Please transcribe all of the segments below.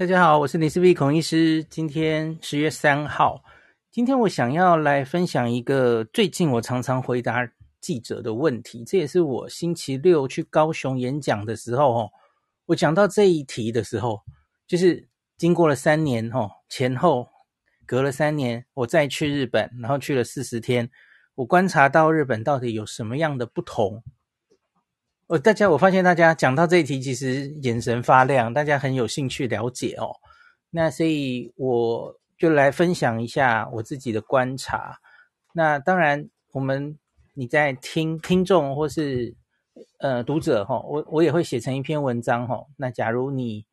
大家好，我是林氏璧孔医师。今天十月三号，今天我想要来分享一个最近我常常回答记者的问题，这也是我星期六去高雄演讲的时候，哦，我讲到这一题的时候，就是经过了三年，哦，前后隔了三年，我再去日本，然后去了四十天，我观察到日本到底有什么样的不同。哦，大家，我发现大家讲到这一题，其实眼神发亮，大家很有兴趣了解哦。那所以我就来分享一下我自己的观察。那当然，我们你在听听众或是呃读者哈，我我也会写成一篇文章哈。那假如你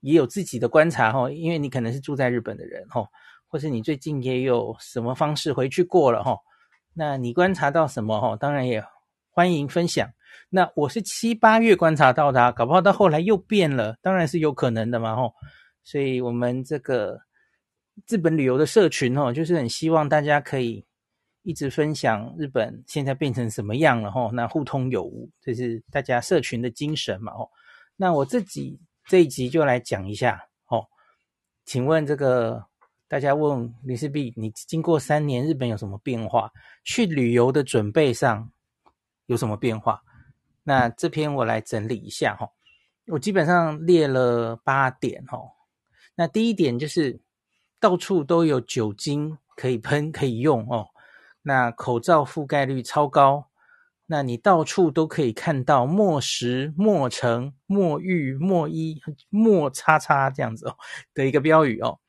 也有自己的观察哈，因为你可能是住在日本的人哈，或是你最近也有什么方式回去过了哈，那你观察到什么哈？当然也欢迎分享。那我是七八月观察到的，搞不好到后来又变了，当然是有可能的嘛吼。所以我们这个日本旅游的社群吼，就是很希望大家可以一直分享日本现在变成什么样了吼。那互通有无，这是大家社群的精神嘛吼。那我自己这一集就来讲一下吼。请问这个大家问林氏璧，你经过三年日本有什么变化？去旅游的准备上有什么变化？那这篇我来整理一下哈，我基本上列了八点哈。那第一点就是到处都有酒精可以喷可以用哦。那口罩覆盖率超高，那你到处都可以看到莫食、莫成、莫浴、莫衣、莫叉叉这样子哦的一个标语哦。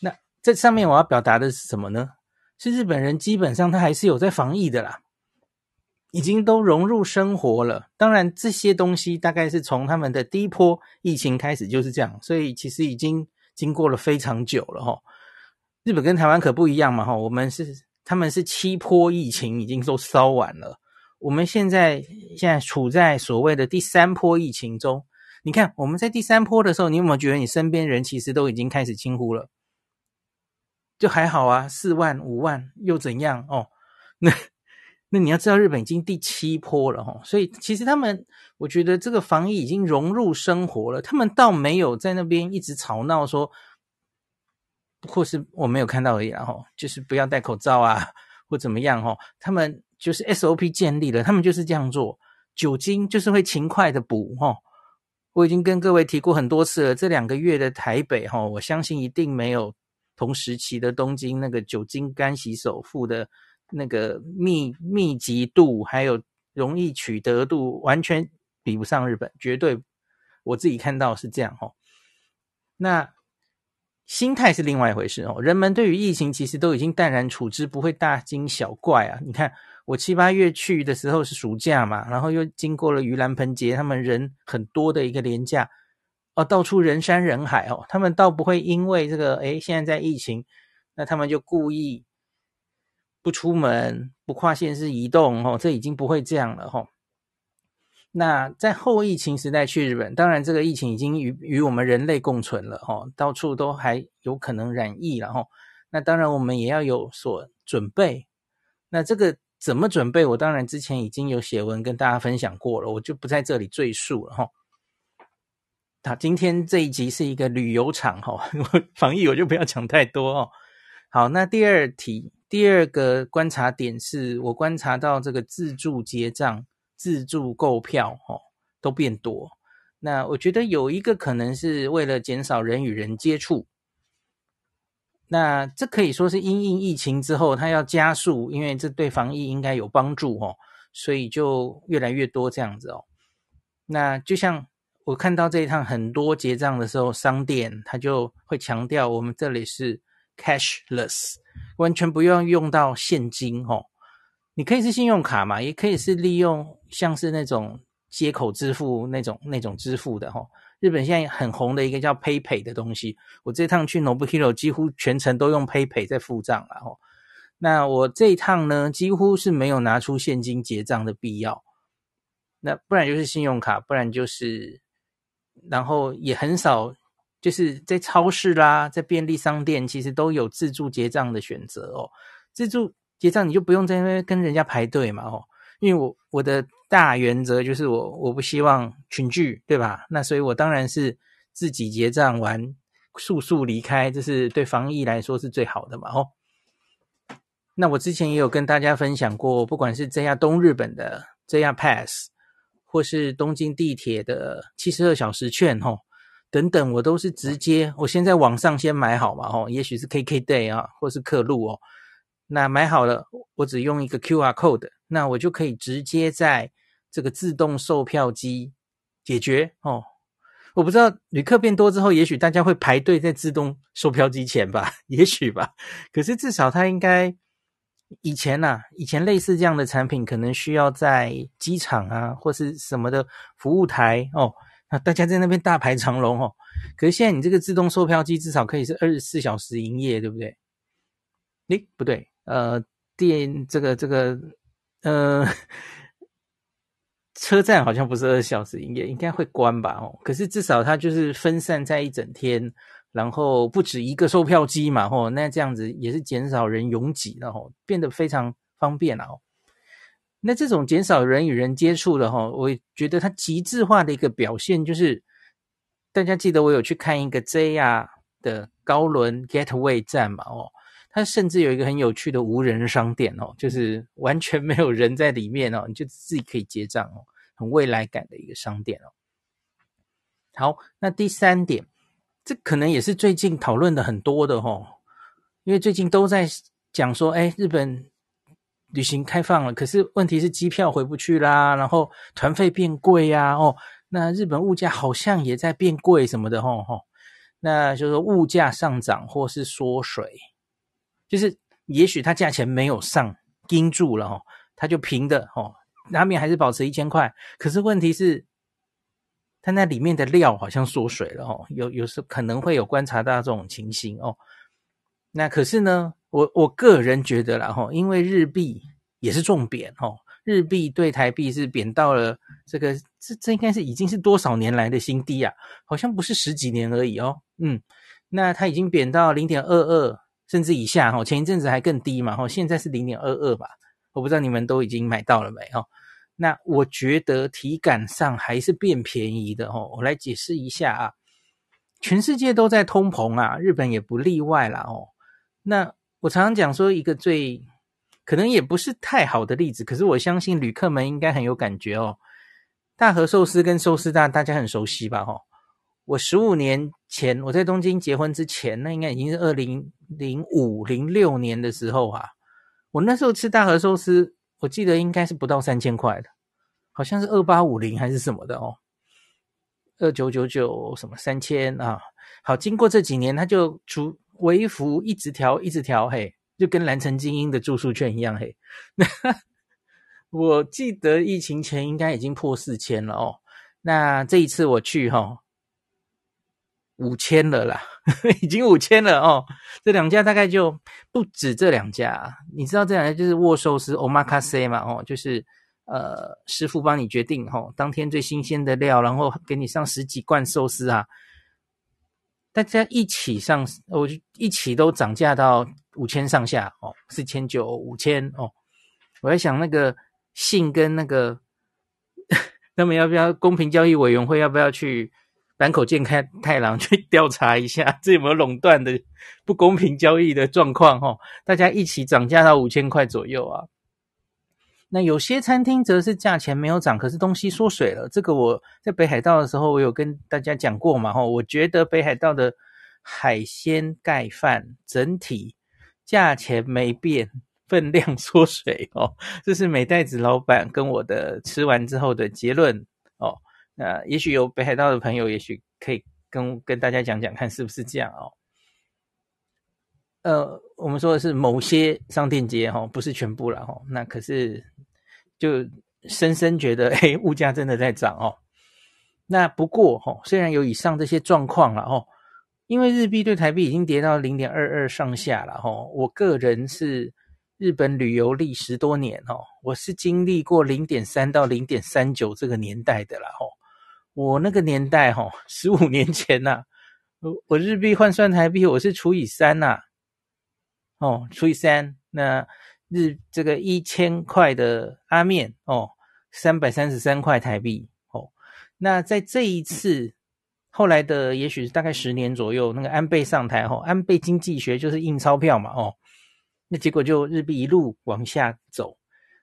那这上面我要表达的是什么呢？是日本人基本上他还是有在防疫的啦。已经都融入生活了。当然，这些东西大概是从他们的第一波疫情开始就是这样，所以其实已经经过了非常久了哈。日本跟台湾可不一样嘛哈，我们是他们是七波疫情已经都烧完了，我们现在现在处在所谓的第三波疫情中。你看我们在第三波的时候，你有没有觉得你身边人其实都已经开始轻忽了？就还好啊，四万五万又怎样哦？那。那你要知道，日本已经第七波了哈，所以其实他们，我觉得这个防疫已经融入生活了。他们倒没有在那边一直吵闹说，或是我没有看到而已，然后就是不要戴口罩啊，或怎么样哈。他们就是 SOP 建立了，他们就是这样做。酒精就是会勤快的补哈。我已经跟各位提过很多次了，这两个月的台北哈，我相信一定没有同时期的东京那个酒精干洗手付的。那个密密集度还有容易取得度，完全比不上日本，绝对我自己看到是这样哈。那心态是另外一回事哦。人们对于疫情其实都已经淡然处之，不会大惊小怪啊。你看我七八月去的时候是暑假嘛，然后又经过了盂兰盆节，他们人很多的一个连假哦，到处人山人海哦，他们倒不会因为这个诶，现在在疫情，那他们就故意。不出门，不跨县市移动，吼，这已经不会这样了，吼。那在后疫情时代去日本，当然这个疫情已经与与我们人类共存了，吼，到处都还有可能染疫了，吼。那当然我们也要有所准备。那这个怎么准备？我当然之前已经有写文跟大家分享过了，我就不在这里赘述了哈。好，今天这一集是一个旅游场哈，防疫我就不要讲太多哦。好，那第二题，第二个观察点是我观察到这个自助结账、自助购票哈都变多。那我觉得有一个可能是为了减少人与人接触。那这可以说是因应疫情之后，它要加速，因为这对防疫应该有帮助哦，所以就越来越多这样子哦。那就像我看到这一趟很多结账的时候，商店它就会强调我们这里是 cashless，完全不用用到现金哦。你可以是信用卡嘛，也可以是利用像是那种接口支付那种那种支付的哦。日本现在很红的一个叫 PayPay 的东西，我这趟去 Nobuhiro 几乎全程都用 PayPay 在付账了哦。那我这一趟呢，几乎是没有拿出现金结账的必要，那不然就是信用卡，不然就是，然后也很少，就是在超市啦，在便利商店，其实都有自助结账的选择哦。自助结账你就不用在那边跟人家排队嘛哦，因为我我的。大原则就是我我不希望群聚，对吧？那所以我当然是自己结账完，速速离开，这是对防疫来说是最好的嘛。哦，那我之前也有跟大家分享过，不管是 JR 东日本的 JR Pass，或是东京地铁的七十二小时券，吼等等，我都是直接我先在网上先买好嘛，吼，也许是 KKday 啊，或是客路哦。那买好了，我只用一个 QR code，那我就可以直接在这个自动售票机解决哦，我不知道旅客变多之后，也许大家会排队在自动售票机前吧，也许吧。可是至少它应该以前呐、啊，以前类似这样的产品，可能需要在机场啊或是什么的服务台哦，那大家在那边大排长龙哦。可是现在你这个自动售票机至少可以是二十四小时营业，对不对？诶，不对，呃，电这个这个呃。车站好像不是二十四小时营业，应该会关吧？哦，可是至少它就是分散在一整天，然后不止一个售票机嘛，吼，那这样子也是减少人拥挤，然后变得非常方便了哦。那这种减少人与人接触的哈，我觉得它极致化的一个表现就是，大家记得我有去看一个 JR 的高轮 Gateway 站嘛，哦，它甚至有一个很有趣的无人商店哦，就是完全没有人在里面哦，你就自己可以结账哦。很未来感的一个商店哦。好，那第三点，这可能也是最近讨论的很多的哦，因为最近都在讲说，哎，日本旅行开放了，可是问题是机票回不去啦，然后团费变贵呀，哦，那日本物价好像也在变贵什么的吼吼，那就是物价上涨或是缩水，就是也许它价钱没有上，盯住了哦，它就平的哦。拉面还是保持一千块，可是问题是，它那里面的料好像缩水了哦，有有时可能会有观察到这种情形哦。那可是呢，我我个人觉得啦哈，因为日币也是重贬哦，日币对台币是贬到了这个这这应该是已经是多少年来的新低啊，好像不是十几年而已哦。嗯，那它已经贬到零点二二甚至以下哈，前一阵子还更低嘛哈，现在是零点二二吧，我不知道你们都已经买到了没哦。那我觉得体感上还是变便宜的哦。我来解释一下啊，全世界都在通膨啊，日本也不例外啦哦。那我常常讲说一个最可能也不是太好的例子，可是我相信旅客们应该很有感觉哦。大和寿司跟寿司大大家很熟悉吧？哈，我十五年前我在东京结婚之前，那应该已经是二零零五零六年的时候啊。我那时候吃大和寿司。我记得应该是不到三千块的，好像是二八五零还是什么的哦，二九九九什么三千啊？好，经过这几年，它就出微幅一直调，一直调，嘿，就跟蓝城精英的住宿券一样，嘿。那 我记得疫情前应该已经破四千了哦。那这一次我去哈、哦，五千了啦。已经五千了哦，这两家大概就不止这两家，你知道这两家就是握寿司 Omakase 嘛哦，就是呃师傅帮你决定哈、哦，当天最新鲜的料，然后给你上十几罐寿司啊，大家一起上，我就一起都涨价到五千上下哦，四千九、五千哦。我在想那个信跟那个，他们要不要公平交易委员会要不要去坂口健太太郎去 调查一下，这有没有垄断的不公平交易的状况？哈，大家一起涨价到五千块左右啊。那有些餐厅则是价钱没有涨，可是东西缩水了。这个我在北海道的时候，我有跟大家讲过嘛。吼，我觉得北海道的海鲜盖饭整体价钱没变，分量缩水哦。这是美袋子老板跟我的吃完之后的结论哦。那也许有北海道的朋友，也许可以跟跟大家讲讲看是不是这样哦。呃，我们说的是某些商店街哈，不是全部了哈。那可是就深深觉得，哎，物价真的在涨哦。那不过哈，虽然有以上这些状况了哈，因为日币对台币已经跌到零点二二上下了哈。我个人是日本旅游历十多年哈，我是经历过零点三到零点三九这个年代的了哈。我那个年代哈，十五年前呐，我我日币换算台币，我是除以三呐。哦，除以三，那日这个一千块的拉面哦，三百三十三块台币哦。那在这一次后来的，也许是大概十年左右，那个安倍上台后，哦，安倍经济学就是印钞票嘛哦，那结果就日币一路往下走。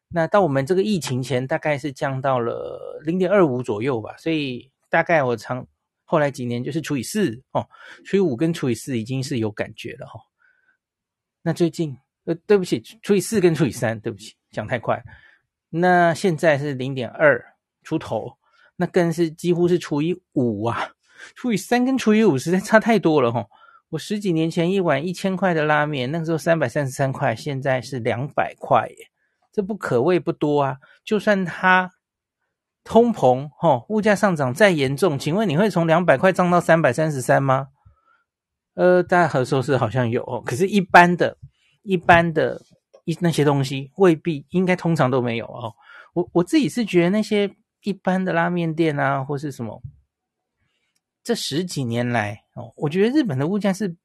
那到我们这个疫情前，大概是降到了零点二五左右吧。所以大概我常后来几年就是除以四哦，除以五跟除以四已经是有感觉了哈。那最近，呃，对不起，除以四跟除以三，对不起，讲太快。那现在是零点二出头，那更是几乎是除以五啊！除以三跟除以五实在差太多了哈。我十几年前一碗一千块的拉面，那个时候三百三十三块，现在是两百块耶，这不可谓不多啊。就算它通膨，哈，物价上涨再严重，请问你会从两百块涨到三百三十三吗？呃，大家和寿司好像有哦，可是，一般的、一般的一那些东西未必，应该通常都没有哦。我我自己是觉得那些一般的拉面店啊，或是什么，这十几年来哦，我觉得日本的物价是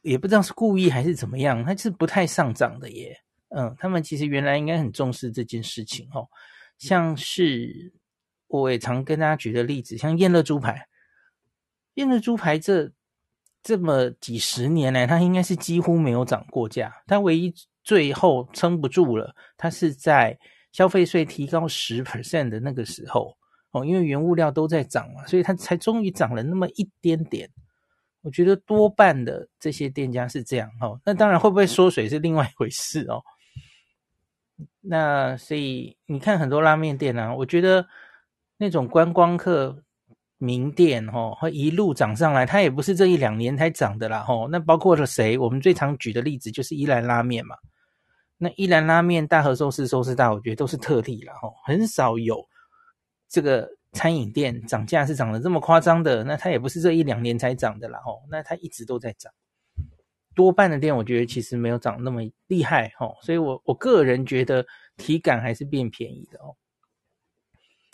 也不知道是故意还是怎么样，它是不太上涨的耶。嗯，他们其实原来应该很重视这件事情哦。像是我也常跟大家举的例子，像燕乐猪排，燕乐猪排这。这么几十年来，它应该是几乎没有涨过价。它唯一最后撑不住了，它是在消费税提高十 percent 的那个时候哦，因为原物料都在涨嘛，所以它才终于涨了那么一点点。我觉得多半的这些店家是这样哦。那当然会不会缩水是另外一回事哦。那所以你看很多拉面店啊，我觉得那种观光客。名店吼，会一路涨上来，它也不是这一两年才涨的啦吼。那包括了谁？我们最常举的例子就是伊兰拉面嘛。那伊兰拉面、大和寿司、寿司大，我觉得都是特例啦吼，很少有这个餐饮店涨价是涨得这么夸张的。那它也不是这一两年才涨的啦吼，那它一直都在涨。多半的店，我觉得其实没有涨那么厉害吼，所以我我个人觉得体感还是变便宜的哦。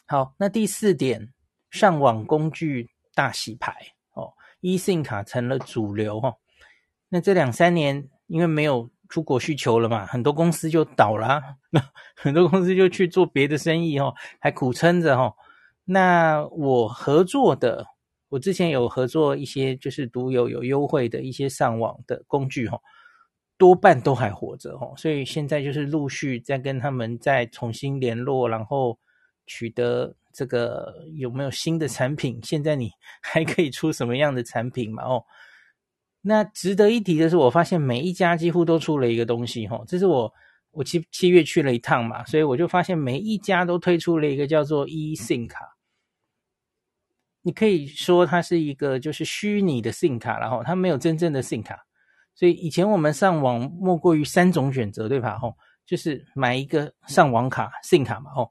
好，那第四点。上网工具大洗牌哦，eSIM 卡成了主流哦。那这两三年因为没有出国需求了嘛，很多公司就倒了，很多公司就去做别的生意哦，还苦撑着哦。那我合作的，我之前有合作一些就是独有有优惠的一些上网的工具哦，多半都还活着哦。所以现在就是陆续在跟他们再重新联络，然后取得。这个有没有新的产品？现在你 还可以出什么样的产品嘛？哦，那值得一提的是，我发现每一家几乎都出了一个东西，哦，这是我我七七月去了一趟嘛，所以我就发现每一家都推出了一个叫做 eSIM 卡。你可以说它是一个就是虚拟的 SIM 卡，然后它没有真正的 SIM 卡。所以以前我们上网莫过于三种选择，对吧？哦，就是买一个上网卡 SIM 卡嘛，哦，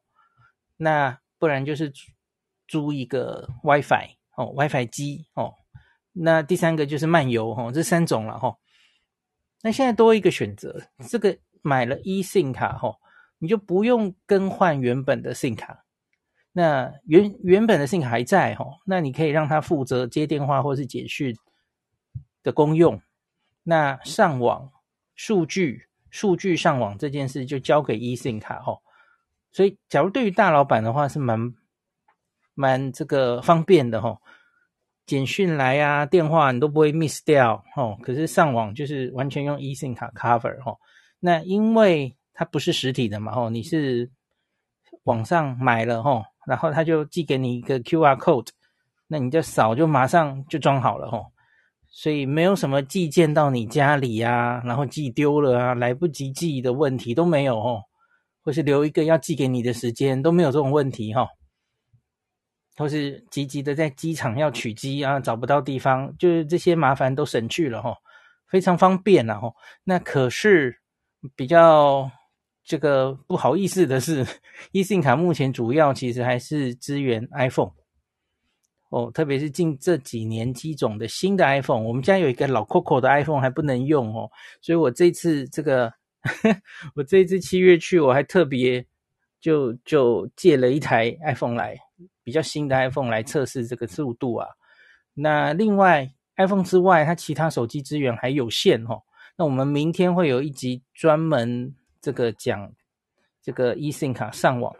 那。不然就是租一个 WiFi 哦，WiFi 机哦。那第三个就是漫游哦，这三种了哈。那现在多一个选择，这个买了 eSIM 卡哈，你就不用更换原本的 SIM 卡，那原原本的 SIM 卡还在哈，那你可以让它负责接电话或是简讯的功用。那上网数据数据上网这件事就交给 eSIM 卡哈。所以，假如对于大老板的话是蛮蛮这个方便的哈。简讯来啊，电话你都不会 miss 掉哦。可是上网就是完全用 eSIM 卡 cover 哈。那因为它不是实体的嘛，吼，你是网上买了吼，然后他就寄给你一个 QR code，那你就扫就马上就装好了吼，所以没有什么寄件到你家里啊，然后寄丢了啊，来不及寄的问题都没有哦，或是留一个要寄给你的时间都没有这种问题哈，或是急急的在机场要取机啊，找不到地方，就是这些麻烦都省去了吼，非常方便啊吼，那可是比较。这个不好意思的是，eSIM 卡目前主要其实还是支援 iPhone 哦，特别是近这几年机种的新的 iPhone，我们家有一个老 Coco 的 iPhone 还不能用哦，所以我这次这个 我这一次七月去，我还特别就就借了一台 iPhone 来，比较新的 iPhone 来测试这个速度啊。那另外 iPhone 之外，它其他手机资源还有限哦。那我们明天会有一集专门。这个讲这个 eSIM 卡上网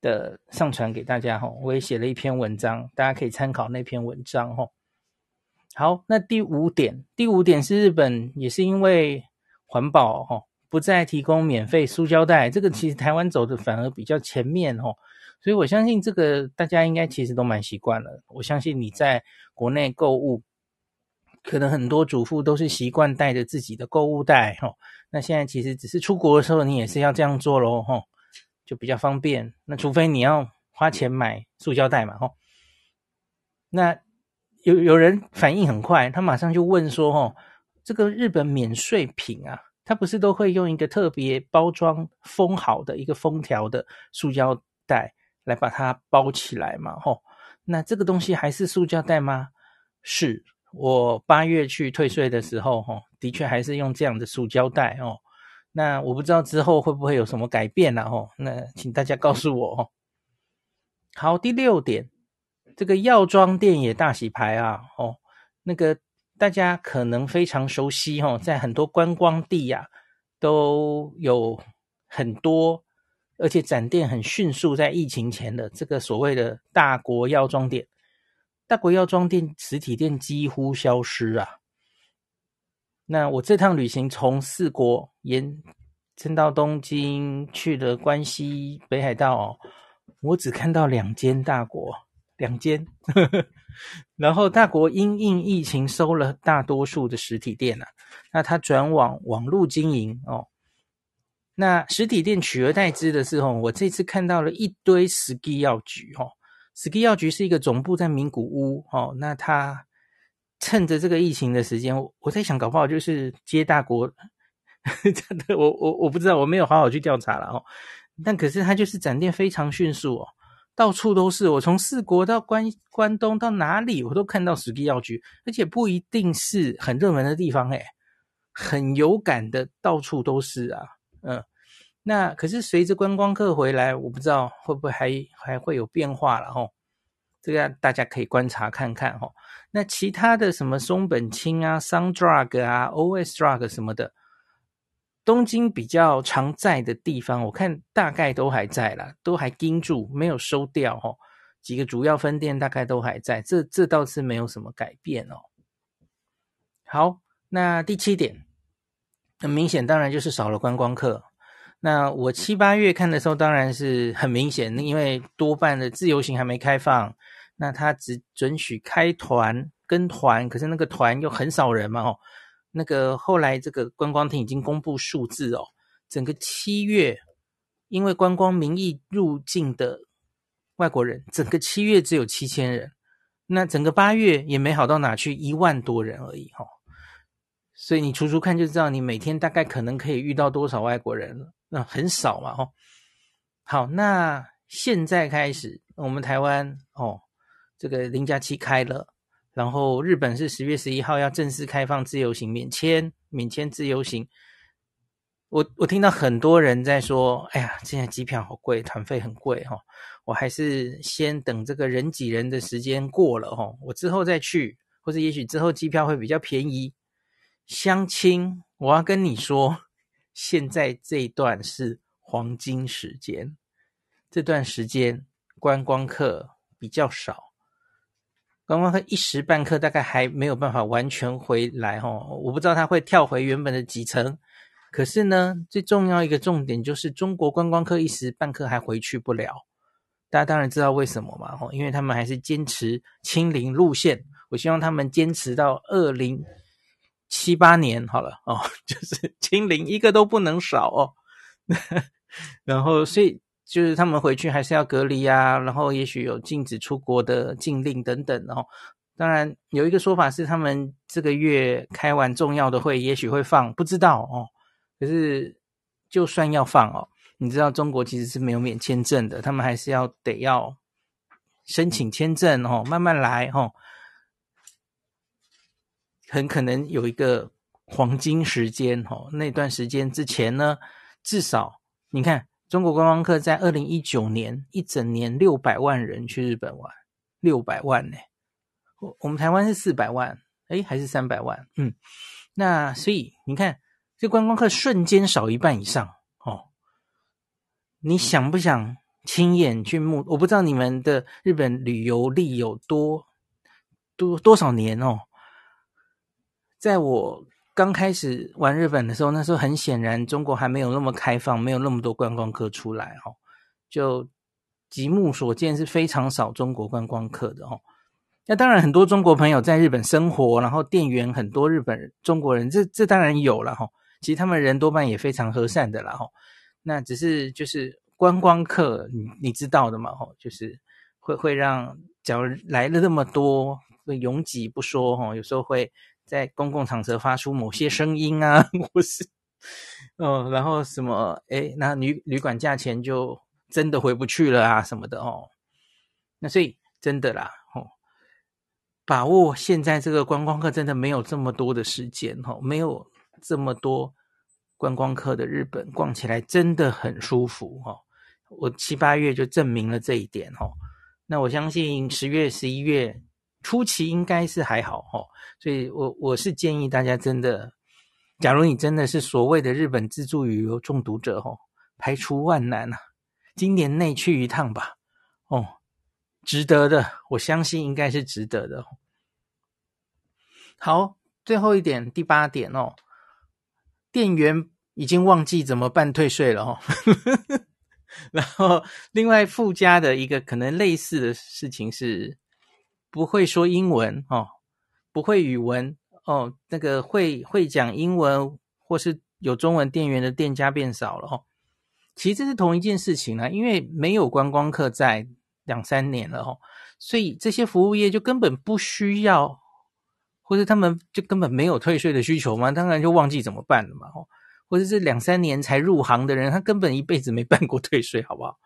的上传给大家哈，我也写了一篇文章，大家可以参考那篇文章哈。好，那第五点，第五点是日本也是因为环保哈，不再提供免费塑胶袋，这个其实台湾走的反而比较前面哦，所以我相信这个大家应该其实都蛮习惯了。我相信你在国内购物。可能很多主妇都是习惯带着自己的购物袋，哦。那现在其实只是出国的时候，你也是要这样做喽，哈，就比较方便。那除非你要花钱买塑胶袋嘛，哈。那有有人反应很快，他马上就问说，哦，这个日本免税品啊，他不是都会用一个特别包装封好的一个封条的塑胶袋来把它包起来嘛，哈。那这个东西还是塑胶袋吗？是。我八月去退税的时候，哈，的确还是用这样的塑胶袋哦。那我不知道之后会不会有什么改变了，哦。那请大家告诉我哦。好，第六点，这个药妆店也大洗牌啊，哦，那个大家可能非常熟悉哦，在很多观光地呀，都有很多，而且展店很迅速，在疫情前的这个所谓的大国药妆店。大国药妆店实体店几乎消失啊！那我这趟旅行从四国延伸到东京，去了关西、北海道哦，我只看到两间大国，两间。呵呵然后大国因应疫情收了大多数的实体店啊，那他转往网络经营哦。那实体店取而代之的是哦，我这次看到了一堆 SKI 药局哦。，SKI 药局是一个总部在名古屋，哦，那他趁着这个疫情的时间，我在想，搞不好就是接大国，真的，我我我不知道，我没有好好去调查了哦。但可是他就是展店非常迅速哦，到处都是，我从四国到关关东到哪里，我都看到 SKY 药局，而且不一定是很热门的地方，诶，很有感的，到处都是啊，嗯。那可是随着观光客回来，我不知道会不会还还会有变化了吼，这个大家可以观察看看吼。那其他的什么松本清啊、Sundrug 啊、OS Drug 什么的，东京比较常在的地方，我看大概都还在啦，都还盯住，没有收掉吼。几个主要分店大概都还在，这这倒是没有什么改变哦。好，那第七点，很明显，当然就是少了观光客。那我七八月看的时候，当然是很明显，因为多半的自由行还没开放，那他只准许开团跟团，可是那个团又很少人嘛，哦，那个后来这个观光厅已经公布数字哦，整个七月因为观光名义入境的外国人，整个七月只有七千人，那整个八月也没好到哪去，一万多人而已，哦，所以你除除看就知道，你每天大概可能可以遇到多少外国人了。那、很少嘛，吼。好，那现在开始，我们台湾哦，这个零加七开了，然后日本是十月十一号要正式开放自由行免签，免签自由行。我我听到很多人在说，哎呀，现在机票好贵，团费很贵哈，我还是先等这个人挤人的时间过了哈，我之后再去，或者也许之后机票会比较便宜。乡亲，我要跟你说，现在这一段是黄金时间，这段时间观光客比较少，观光客一时半刻大概还没有办法完全回来哈，我不知道他会跳回原本的几层。可是呢，最重要一个重点就是中国观光客一时半刻还回去不了。大家当然知道为什么嘛？吼，因为他们还是坚持清零路线。我希望他们坚持到二零七八年好了哦，就是清零一个都不能少哦。然后，所以就是他们回去还是要隔离啊，然后也许有禁止出国的禁令等等哦。当然有一个说法是，他们这个月开完重要的会，也许会放，不知道哦。可是，就算要放哦，你知道中国其实是没有免签证的，他们还是要得要申请签证哦，慢慢来哦。很可能有一个黄金时间哦，那段时间之前呢，至少你看中国观光客在二零一九年一整年六百万人去日本玩，六百万呢。我我们台湾是四百万，诶，还是三百万？嗯，那所以你看。这观光客瞬间少一半以上哦，你想不想亲眼去目？我不知道你们的日本旅游历有多多多少年哦。在我刚开始玩日本的时候，那时候很显然中国还没有那么开放，没有那么多观光客出来哦。就极目所见是非常少中国观光客的哦。那当然，很多中国朋友在日本生活，然后店员很多日本中国人，这这当然有了哈。其实他们人多半也非常和善的啦，吼。那只是就是观光客，你你知道的嘛，吼，就是会会让，假如来了那么多，会拥挤不说，哦，有时候会在公共场合发出某些声音啊，或是，哦，然后什么，哎，那旅旅馆价钱就真的回不去了啊，什么的哦。那所以真的啦，哦，把握现在这个观光客真的没有这么多的时间，哦，没有。这么多观光客的日本逛起来真的很舒服哈，我七八月就证明了这一点哈。那我相信十月、十一月初期应该是还好哈，所以我我是建议大家真的，假如你真的是所谓的日本自助旅游中毒者哈，排除万难啊，今年内去一趟吧，哦，值得的，我相信应该是值得的。好，最后一点，第八点哦。店员已经忘记怎么办退税了哦，然后另外附加的一个可能类似的事情是，不会说英文哦，不会语文哦，那个会会讲英文或是有中文店员的店家变少了哦。其实这是同一件事情啊，因为没有观光客在两三年了哦，所以这些服务业就根本不需要。或者他们就根本没有退税的需求嘛，当然就忘记怎么办了嘛。哦，或者是两三年才入行的人，他根本一辈子没办过退税，好不好？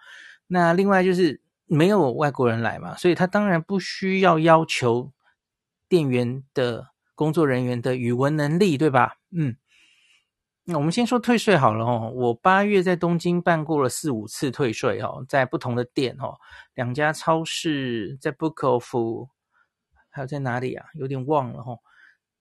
那另外就是没有外国人来嘛，所以他当然不需要要求店员的工作人员的语文能力，对吧？嗯，那我们先说退税好了哦。我八月在东京办过了四五次退税哦，在不同的店哦，两家超市，在 Book Off。还有在哪里啊？有点忘了哦。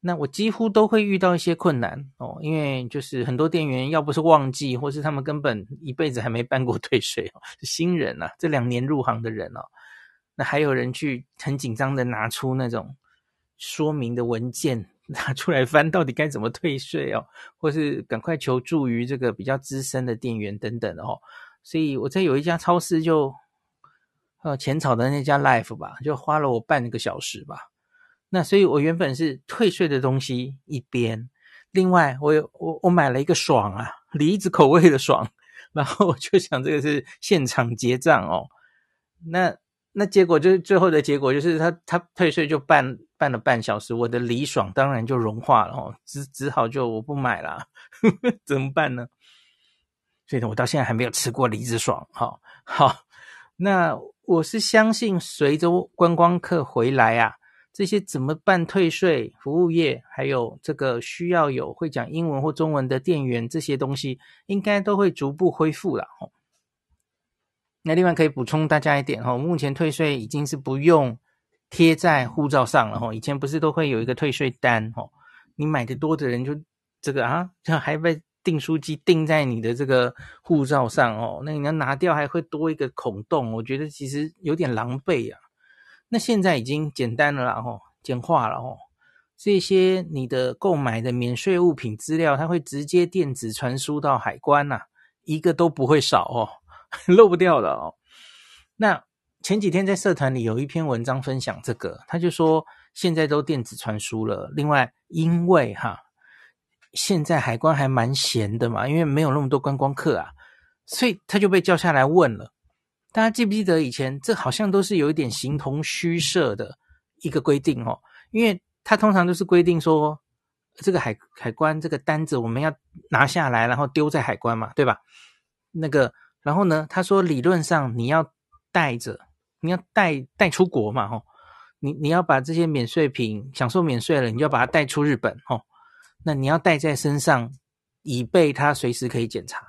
那我几乎都会遇到一些困难哦，因为就是很多店员要不是忘记，或是他们根本一辈子还没办过退税哦，是新人啊，这两年入行的人哦。那还有人去很紧张的拿出那种说明的文件 拿出来翻，到底该怎么退税哦，或是赶快求助于这个比较资深的店员等等哦。所以我在有一家超市就。呃，浅草的那家 Life 吧，就花了我半个小时吧。那所以，我原本是退税的东西一边，另外我有我我买了一个爽啊，梨子口味的爽，然后我就想这个是现场结账哦。那那结果就是最后的结果就是他他退税就办办了半小时，我的梨爽当然就融化了哦，只只好就我不买了，呵呵，怎么办呢？所以呢，我到现在还没有吃过梨子爽。好，好，那。我是相信，随着观光客回来啊，这些怎么办退税？服务业还有这个需要有会讲英文或中文的店员，这些东西应该都会逐步恢复了。那另外可以补充大家一点哈，目前退税已经是不用贴在护照上了哈，以前不是都会有一个退税单哈，你买的多的人就这个啊，还被订书机订在你的这个护照上哦，那你要拿掉还会多一个孔洞，我觉得其实有点狼狈啊。那现在已经简单了啦，吼，简化了吼。这些你的购买的免税物品资料，它会直接电子传输到海关呐，一个都不会少哦，漏不掉的哦。那前几天在社团里有一篇文章分享这个，他就说现在都电子传输了。另外，因为哈，现在海关还蛮闲的嘛，因为没有那么多观光客啊，所以他就被叫下来问了。大家记不记得以前这好像都是有一点形同虚设的一个规定哦，因为他通常都是规定说，这个海海关这个单子我们要拿下来，然后丢在海关嘛，对吧？那个然后呢，他说理论上你要带着，你要带带出国嘛，吼，你你要把这些免税品享受免税了，你就要把它带出日本，吼，那你要带在身上，以备他随时可以检查。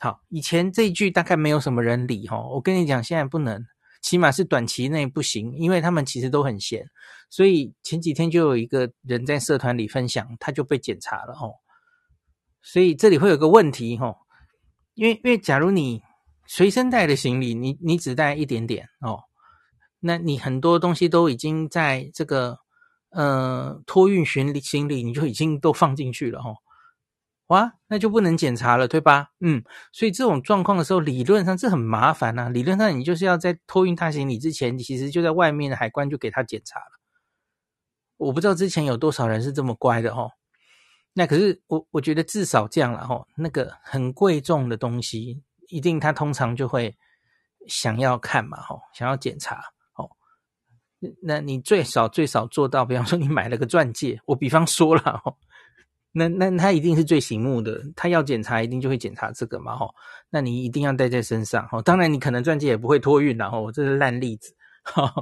好，以前这一句大概没有什么人理哈。我跟你讲，现在不能，起码是短期内不行，因为他们其实都很闲。所以前几天就有一个人在社团里分享，他就被检查了哦。所以这里会有个问题哈，因为因为假如你随身带的行李，你你只带一点点哦，那你很多东西都已经在这个呃托运行李行李，你就已经都放进去了哈。哇，那就不能检查了，对吧？嗯，所以这种状况的时候，理论上这很麻烦呐、理论上，你就是要在托运大行李之前，其实就在外面的海关就给他检查了。我不知道之前有多少人是这么乖的齁。那可是我我觉得至少这样了齁。那个很贵重的东西，一定他通常就会想要看嘛齁，想要检查哦。那你最少最少做到，比方说你买了个钻戒，我比方说了齁。那那他一定是最醒目的，他要检查一定就会检查这个嘛吼，那你一定要带在身上吼，当然你可能钻戒也不会托运然后，这是烂例子哈。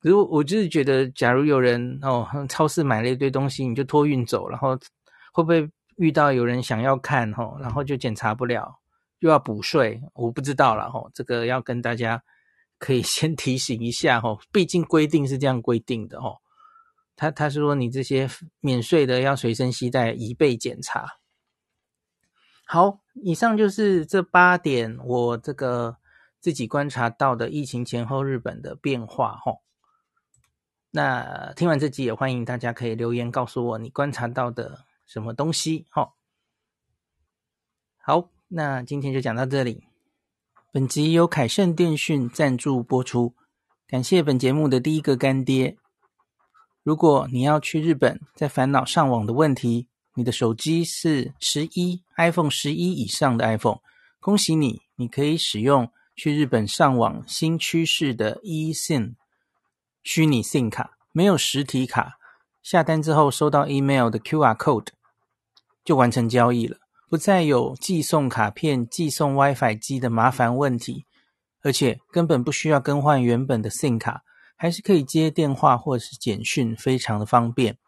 如果我就是觉得，假如有人哦，超市买了一堆东西，你就托运走，然后会不会遇到有人想要看吼，然后就检查不了，又要补税，我不知道了吼，这个要跟大家可以 先提醒一下吼，毕竟规定是这样规定的吼。他他是说，你这些免税的要随身携带，以备检查。好，以上就是这八点我这个自己观察到的疫情前后日本的变化齁。那听完这集也欢迎大家可以留言告诉我你观察到的什么东西齁。好，那今天就讲到这里。本集由凯盛电讯赞助播出，感谢本节目的第一个干爹。如果你要去日本，在烦恼上网的问题，你的手机是十一 iPhone 十一以上的 iPhone，恭喜你，你可以使用去日本上网新趋势的 eSIM 虚拟 SIM 卡，没有实体卡，下单之后收到 email 的 QR code 就完成交易了，不再有寄送卡片、寄送 WiFi 机的麻烦问题，而且根本不需要更换原本的 SIM 卡。还是可以接电话或者是简讯，非常的方便。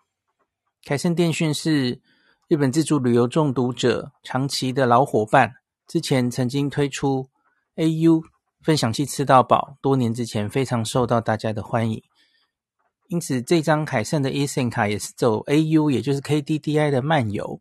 凯盛电讯是日本自助旅游中毒者长期的老伙伴，之前曾经推出 AU 分享器吃到饱，多年之前非常受到大家的欢迎。因此，这张凯盛的 eSIM 卡也是走 AU，也就是 KDDI 的漫游。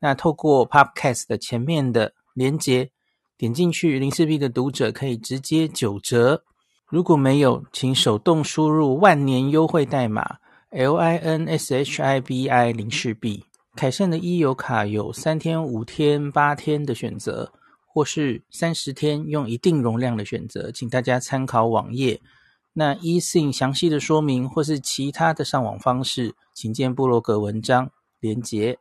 那透过 Podcast 的前面的连接，点进去，零四 B 的读者可以直接九折。如果没有，请手动输入万年优惠代码 L I N S H I B I 零四 B。凯盛的 e 游卡有三天、五天、八天的选择，或是三十天用一定容量的选择，请大家参考网页。那 eSIM 详细的说明或是其他的上网方式，请见部落格文章连结。